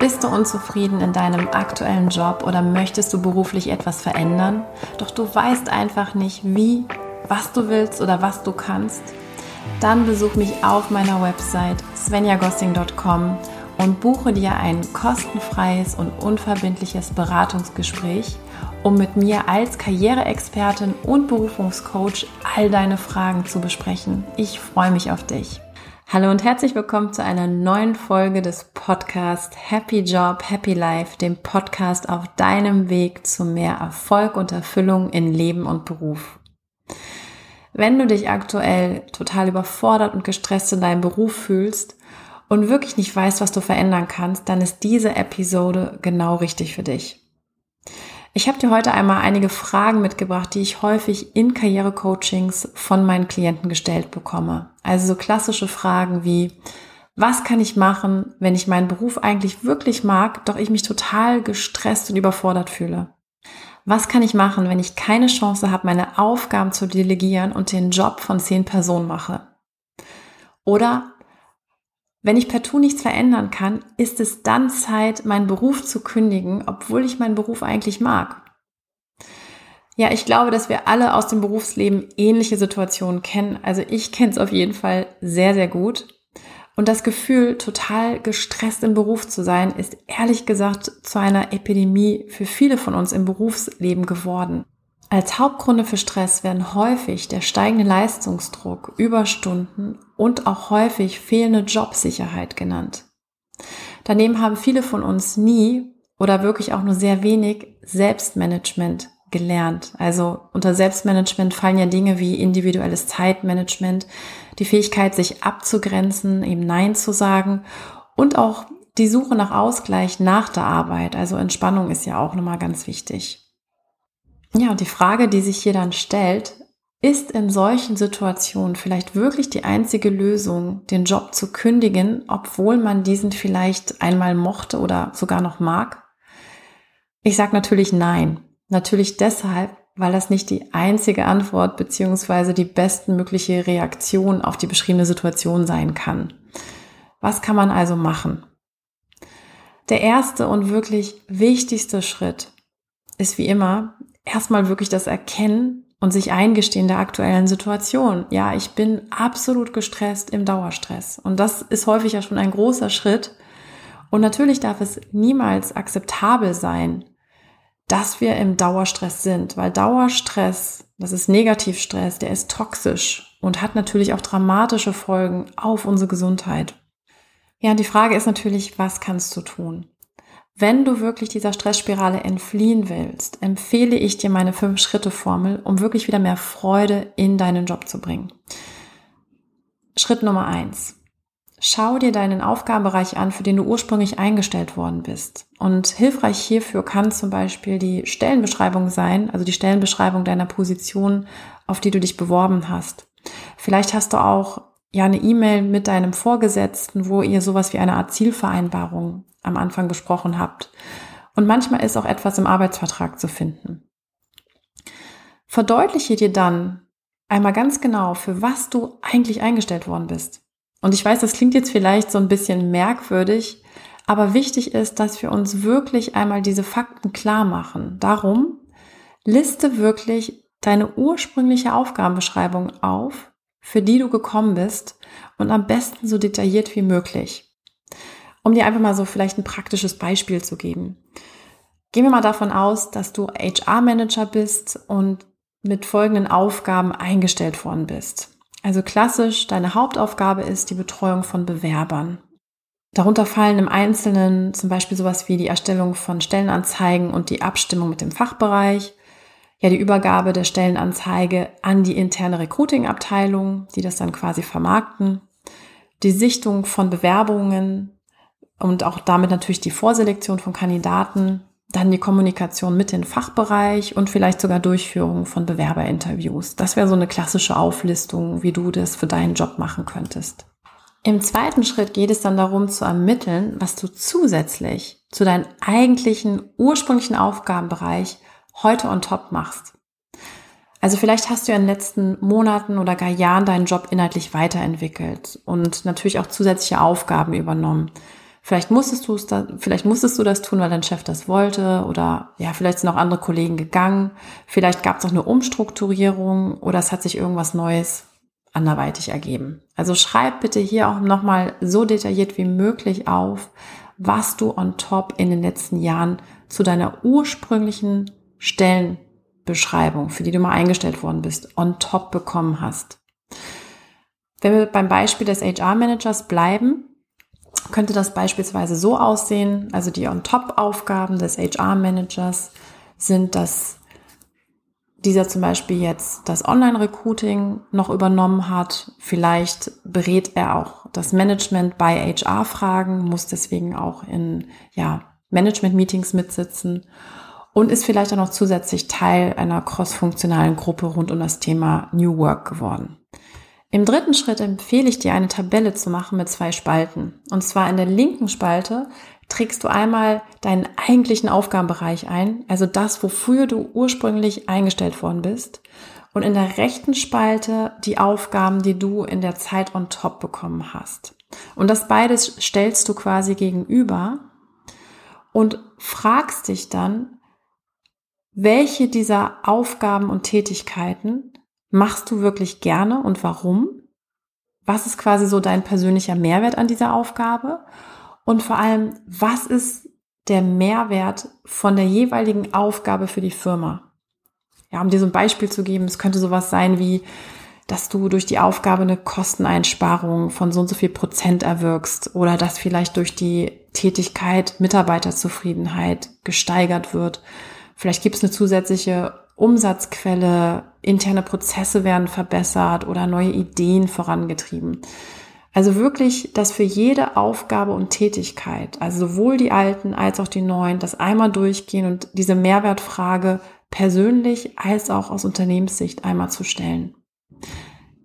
Bist du unzufrieden in deinem aktuellen Job oder möchtest du beruflich etwas verändern? Doch du weißt einfach nicht, wie, was du willst oder was du kannst? Dann besuch mich auf meiner Website svenjagossing.com und buche dir ein kostenfreies und unverbindliches Beratungsgespräch, um mit mir als Karriereexpertin und Berufungscoach all deine Fragen zu besprechen. Ich freue mich auf dich. Hallo und herzlich willkommen zu einer neuen Folge des Podcasts Happy Job, Happy Life, dem Podcast auf deinem Weg zu mehr Erfolg und Erfüllung in Leben und Beruf. Wenn du dich aktuell total überfordert und gestresst in deinem Beruf fühlst und wirklich nicht weißt, was du verändern kannst, dann ist diese Episode genau richtig für dich. Ich habe dir heute einmal einige Fragen mitgebracht, die ich häufig in Karrierecoachings von meinen Klienten gestellt bekomme. Also so klassische Fragen wie, was kann ich machen, wenn ich meinen Beruf eigentlich wirklich mag, doch ich mich total gestresst und überfordert fühle? Was kann ich machen, wenn ich keine Chance habe, meine Aufgaben zu delegieren und den Job von zehn Personen mache? Oder wenn ich partout nichts verändern kann, ist es dann Zeit, meinen Beruf zu kündigen, obwohl ich meinen Beruf eigentlich mag. Ja, ich glaube, dass wir alle aus dem Berufsleben ähnliche Situationen kennen. Also ich kenne es auf jeden Fall sehr, sehr gut. Und das Gefühl, total gestresst im Beruf zu sein, ist ehrlich gesagt zu einer Epidemie für viele von uns im Berufsleben geworden. Als Hauptgründe für Stress werden häufig der steigende Leistungsdruck, Überstunden und auch häufig fehlende Jobsicherheit genannt. Daneben haben viele von uns nie oder wirklich auch nur sehr wenig Selbstmanagement gelernt. Also unter Selbstmanagement fallen ja Dinge wie individuelles Zeitmanagement, die Fähigkeit, sich abzugrenzen, eben Nein zu sagen und auch die Suche nach Ausgleich nach der Arbeit. Also Entspannung ist ja auch nochmal ganz wichtig. Ja, und die Frage, die sich hier dann stellt, ist in solchen Situationen vielleicht wirklich die einzige Lösung, den Job zu kündigen, obwohl man diesen vielleicht einmal mochte oder sogar noch mag? Ich sage natürlich nein. Natürlich deshalb, weil das nicht die einzige Antwort beziehungsweise die bestmögliche Reaktion auf die beschriebene Situation sein kann. Was kann man also machen? Der erste und wirklich wichtigste Schritt ist wie immer, erstmal wirklich das Erkennen und sich eingestehen der aktuellen Situation. Ja, ich bin absolut gestresst im Dauerstress. Und das ist häufig ja schon ein großer Schritt. Und natürlich darf es niemals akzeptabel sein, dass wir im Dauerstress sind, weil Dauerstress, das ist Negativstress, der ist toxisch und hat natürlich auch dramatische Folgen auf unsere Gesundheit. Ja, die Frage ist natürlich, was kannst du tun? Wenn du wirklich dieser Stressspirale entfliehen willst, empfehle ich dir meine Fünf-Schritte-Formel, um wirklich wieder mehr Freude in deinen Job zu bringen. Schritt Nummer eins. Schau dir deinen Aufgabenbereich an, für den du ursprünglich eingestellt worden bist. Und hilfreich hierfür kann zum Beispiel die Stellenbeschreibung sein, also die Stellenbeschreibung deiner Position, auf die du dich beworben hast. Vielleicht hast du auch ja eine E-Mail mit deinem Vorgesetzten, wo ihr sowas wie eine Art Zielvereinbarung am Anfang besprochen habt. Und manchmal ist auch etwas im Arbeitsvertrag zu finden. Verdeutliche dir dann einmal ganz genau, für was du eigentlich eingestellt worden bist. Und ich weiß, das klingt jetzt vielleicht so ein bisschen merkwürdig, aber wichtig ist, dass wir uns wirklich einmal diese Fakten klar machen. Darum liste wirklich deine ursprüngliche Aufgabenbeschreibung auf, für die du gekommen bist und am besten so detailliert wie möglich. Um dir einfach mal so vielleicht ein praktisches Beispiel zu geben. Gehen wir mal davon aus, dass du HR-Manager bist und mit folgenden Aufgaben eingestellt worden bist. Also klassisch, deine Hauptaufgabe ist die Betreuung von Bewerbern. Darunter fallen im Einzelnen zum Beispiel sowas wie die Erstellung von Stellenanzeigen und die Abstimmung mit dem Fachbereich, ja die Übergabe der Stellenanzeige an die interne Recruiting-Abteilung, die das dann quasi vermarkten, die Sichtung von Bewerbungen, und auch damit natürlich die Vorselektion von Kandidaten, dann die Kommunikation mit dem Fachbereich und vielleicht sogar Durchführung von Bewerberinterviews. Das wäre so eine klassische Auflistung, wie du das für deinen Job machen könntest. Im zweiten Schritt geht es dann darum zu ermitteln, was du zusätzlich zu deinem eigentlichen ursprünglichen Aufgabenbereich heute on top machst. Also vielleicht hast du ja in den letzten Monaten oder gar Jahren deinen Job inhaltlich weiterentwickelt und natürlich auch zusätzliche Aufgaben übernommen. Vielleicht musstest du es da, vielleicht musstest du das tun, weil dein Chef das wollte oder ja, vielleicht sind auch andere Kollegen gegangen. Vielleicht gab es auch eine Umstrukturierung oder es hat sich irgendwas Neues anderweitig ergeben. Also schreib bitte hier auch nochmal so detailliert wie möglich auf, was du on top in den letzten Jahren zu deiner ursprünglichen Stellenbeschreibung, für die du mal eingestellt worden bist, on top bekommen hast. Wenn wir beim Beispiel des HR-Managers bleiben, könnte das beispielsweise so aussehen, also die On-Top-Aufgaben des HR-Managers sind, dass dieser zum Beispiel jetzt das Online-Recruiting noch übernommen hat. Vielleicht berät er auch das Management bei HR-Fragen, muss deswegen auch in ja, Management-Meetings mitsitzen und ist vielleicht auch noch zusätzlich Teil einer cross-funktionalen Gruppe rund um das Thema New Work geworden. Im dritten Schritt empfehle ich dir, eine Tabelle zu machen mit zwei Spalten. Und zwar in der linken Spalte trägst du einmal deinen eigentlichen Aufgabenbereich ein, also das, wofür du ursprünglich eingestellt worden bist. Und in der rechten Spalte die Aufgaben, die du in der Zeit on top bekommen hast. Und das beides stellst du quasi gegenüber und fragst dich dann, welche dieser Aufgaben und Tätigkeiten machst du wirklich gerne und warum? Was ist quasi so dein persönlicher Mehrwert an dieser Aufgabe? Und vor allem, was ist der Mehrwert von der jeweiligen Aufgabe für die Firma? Ja, um dir so ein Beispiel zu geben, es könnte sowas sein wie, dass du durch die Aufgabe eine Kosteneinsparung von so und so viel Prozent erwirkst oder dass vielleicht durch die Tätigkeit Mitarbeiterzufriedenheit gesteigert wird. Vielleicht gibt es eine zusätzliche Umsatzquelle, interne Prozesse werden verbessert oder neue Ideen vorangetrieben. Also wirklich, dass für jede Aufgabe und Tätigkeit, also sowohl die alten als auch die neuen, das einmal durchgehen und diese Mehrwertfrage persönlich als auch aus Unternehmenssicht einmal zu stellen.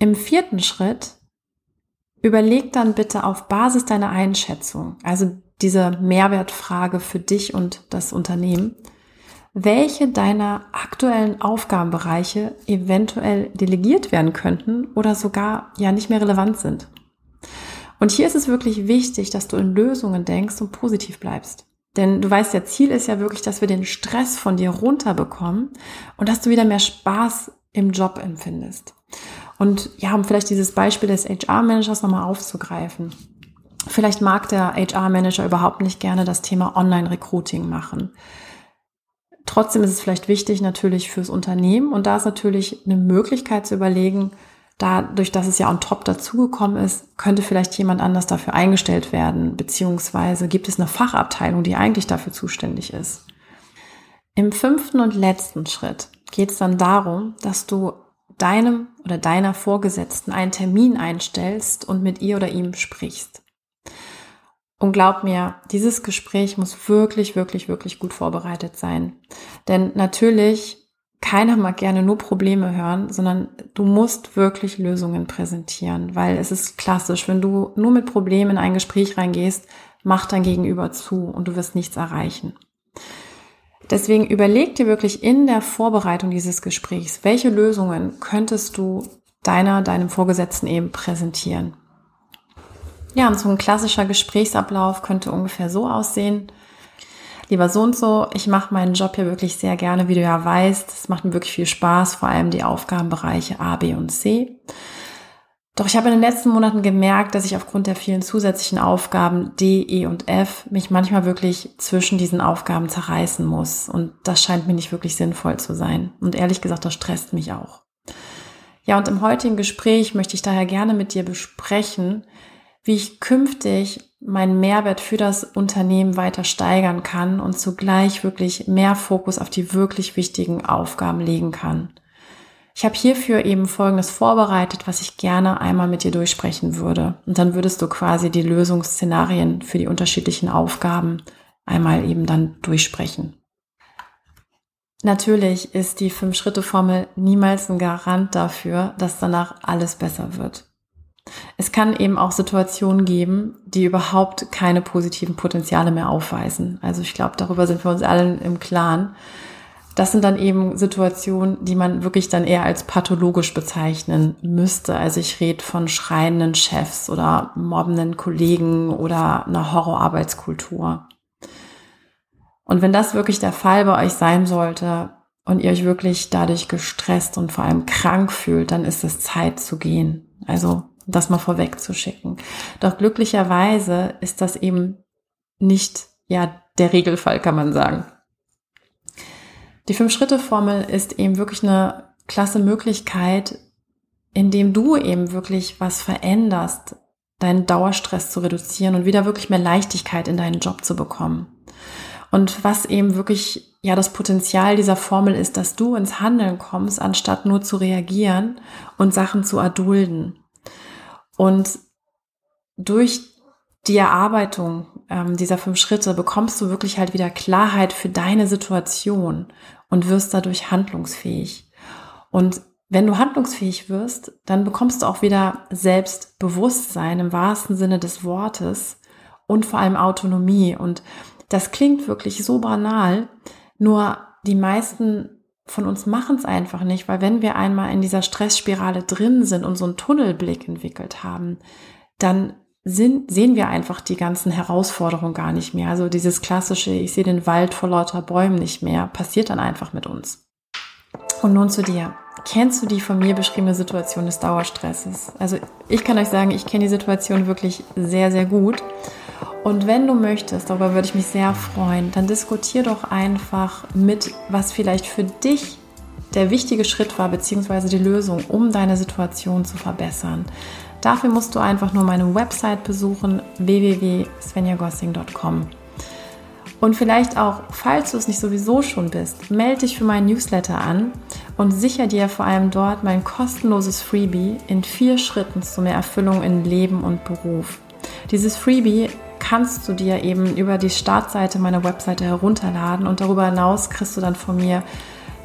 Im vierten Schritt überleg dann bitte auf Basis deiner Einschätzung, also diese Mehrwertfrage für dich und das Unternehmen, welche deiner aktuellen Aufgabenbereiche eventuell delegiert werden könnten oder sogar ja nicht mehr relevant sind. Und hier ist es wirklich wichtig, dass du in Lösungen denkst und positiv bleibst. Denn du weißt, der Ziel ist ja wirklich, dass wir den Stress von dir runterbekommen und dass du wieder mehr Spaß im Job empfindest. Und ja, um vielleicht dieses Beispiel des HR-Managers nochmal aufzugreifen. Vielleicht mag der HR-Manager überhaupt nicht gerne das Thema Online-Recruiting machen. Trotzdem ist es vielleicht wichtig natürlich fürs Unternehmen und da ist natürlich eine Möglichkeit zu überlegen, dadurch, dass es ja on top dazugekommen ist, könnte vielleicht jemand anders dafür eingestellt werden, beziehungsweise gibt es eine Fachabteilung, die eigentlich dafür zuständig ist. Im fünften und letzten Schritt geht es dann darum, dass du deinem oder deiner Vorgesetzten einen Termin einstellst und mit ihr oder ihm sprichst. Und glaub mir, dieses Gespräch muss wirklich, wirklich, wirklich gut vorbereitet sein. Denn natürlich, keiner mag gerne nur Probleme hören, sondern du musst wirklich Lösungen präsentieren, weil es ist klassisch, wenn du nur mit Problemen in ein Gespräch reingehst, macht dein Gegenüber zu und du wirst nichts erreichen. Deswegen überleg dir wirklich in der Vorbereitung dieses Gesprächs, welche Lösungen könntest du deiner, deinem Vorgesetzten eben präsentieren. Ja, und so ein klassischer Gesprächsablauf könnte ungefähr so aussehen. Lieber so und so, ich mache meinen Job hier wirklich sehr gerne, wie du ja weißt. Es macht mir wirklich viel Spaß, vor allem die Aufgabenbereiche A, B und C. Doch ich habe in den letzten Monaten gemerkt, dass ich aufgrund der vielen zusätzlichen Aufgaben D, E und F mich manchmal wirklich zwischen diesen Aufgaben zerreißen muss. Und das scheint mir nicht wirklich sinnvoll zu sein. Und ehrlich gesagt, das stresst mich auch. Ja, und im heutigen Gespräch möchte ich daher gerne mit dir besprechen, wie ich künftig meinen Mehrwert für das Unternehmen weiter steigern kann und zugleich wirklich mehr Fokus auf die wirklich wichtigen Aufgaben legen kann. Ich habe hierfür eben Folgendes vorbereitet, was ich gerne einmal mit dir durchsprechen würde. Und dann würdest du quasi die Lösungsszenarien für die unterschiedlichen Aufgaben einmal eben dann durchsprechen. Natürlich ist die Fünf-Schritte-Formel niemals ein Garant dafür, dass danach alles besser wird. Es kann eben auch Situationen geben, die überhaupt keine positiven Potenziale mehr aufweisen. Also ich glaube, darüber sind wir uns alle im Klaren. das sind dann eben Situationen, die man wirklich dann eher als pathologisch bezeichnen müsste. Also ich rede von schreienden Chefs oder mobbenden Kollegen oder einer Horrorarbeitskultur. Und wenn das wirklich der Fall bei euch sein sollte und ihr euch wirklich dadurch gestresst und vor allem krank fühlt, dann ist es Zeit zu gehen. Also das mal vorweg zu schicken. Doch glücklicherweise ist das eben nicht, ja, der Regelfall, kann man sagen. Die Fünf-Schritte-Formel ist eben wirklich eine klasse Möglichkeit, indem du eben wirklich was veränderst, deinen Dauerstress zu reduzieren und wieder wirklich mehr Leichtigkeit in deinen Job zu bekommen. Und was eben wirklich ja das Potenzial dieser Formel ist, dass du ins Handeln kommst, anstatt nur zu reagieren und Sachen zu erdulden. Und durch die Erarbeitung ähm, dieser fünf Schritte bekommst du wirklich halt wieder Klarheit für deine Situation und wirst dadurch handlungsfähig. Und wenn du handlungsfähig wirst, dann bekommst du auch wieder Selbstbewusstsein im wahrsten Sinne des Wortes und vor allem Autonomie. Und das klingt wirklich so banal, nur die meisten von uns machen es einfach nicht, weil wenn wir einmal in dieser Stressspirale drin sind und so einen Tunnelblick entwickelt haben, dann sind, sehen wir einfach die ganzen Herausforderungen gar nicht mehr. Also dieses klassische, ich sehe den Wald vor lauter Bäumen nicht mehr, passiert dann einfach mit uns. Und nun zu dir. Kennst du die von mir beschriebene Situation des Dauerstresses? Also ich kann euch sagen, ich kenne die Situation wirklich sehr, sehr gut. Und wenn du möchtest, darüber würde ich mich sehr freuen, dann diskutier doch einfach mit, was vielleicht für dich der wichtige Schritt war, beziehungsweise die Lösung, um deine Situation zu verbessern. Dafür musst du einfach nur meine Website besuchen, www.svenjagossing.com. Und vielleicht auch, falls du es nicht sowieso schon bist, melde dich für meinen Newsletter an und sicher dir vor allem dort mein kostenloses Freebie in vier Schritten zu mehr Erfüllung in Leben und Beruf. Dieses Freebie kannst du dir eben über die Startseite meiner Webseite herunterladen und darüber hinaus kriegst du dann von mir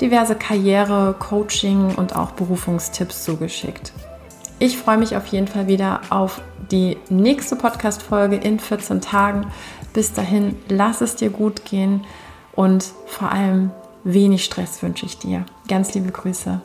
diverse Karriere, Coaching und auch Berufungstipps zugeschickt. Ich freue mich auf jeden Fall wieder auf die nächste Podcast-Folge in 14 Tagen. Bis dahin, lass es dir gut gehen und vor allem wenig Stress wünsche ich dir. Ganz liebe Grüße.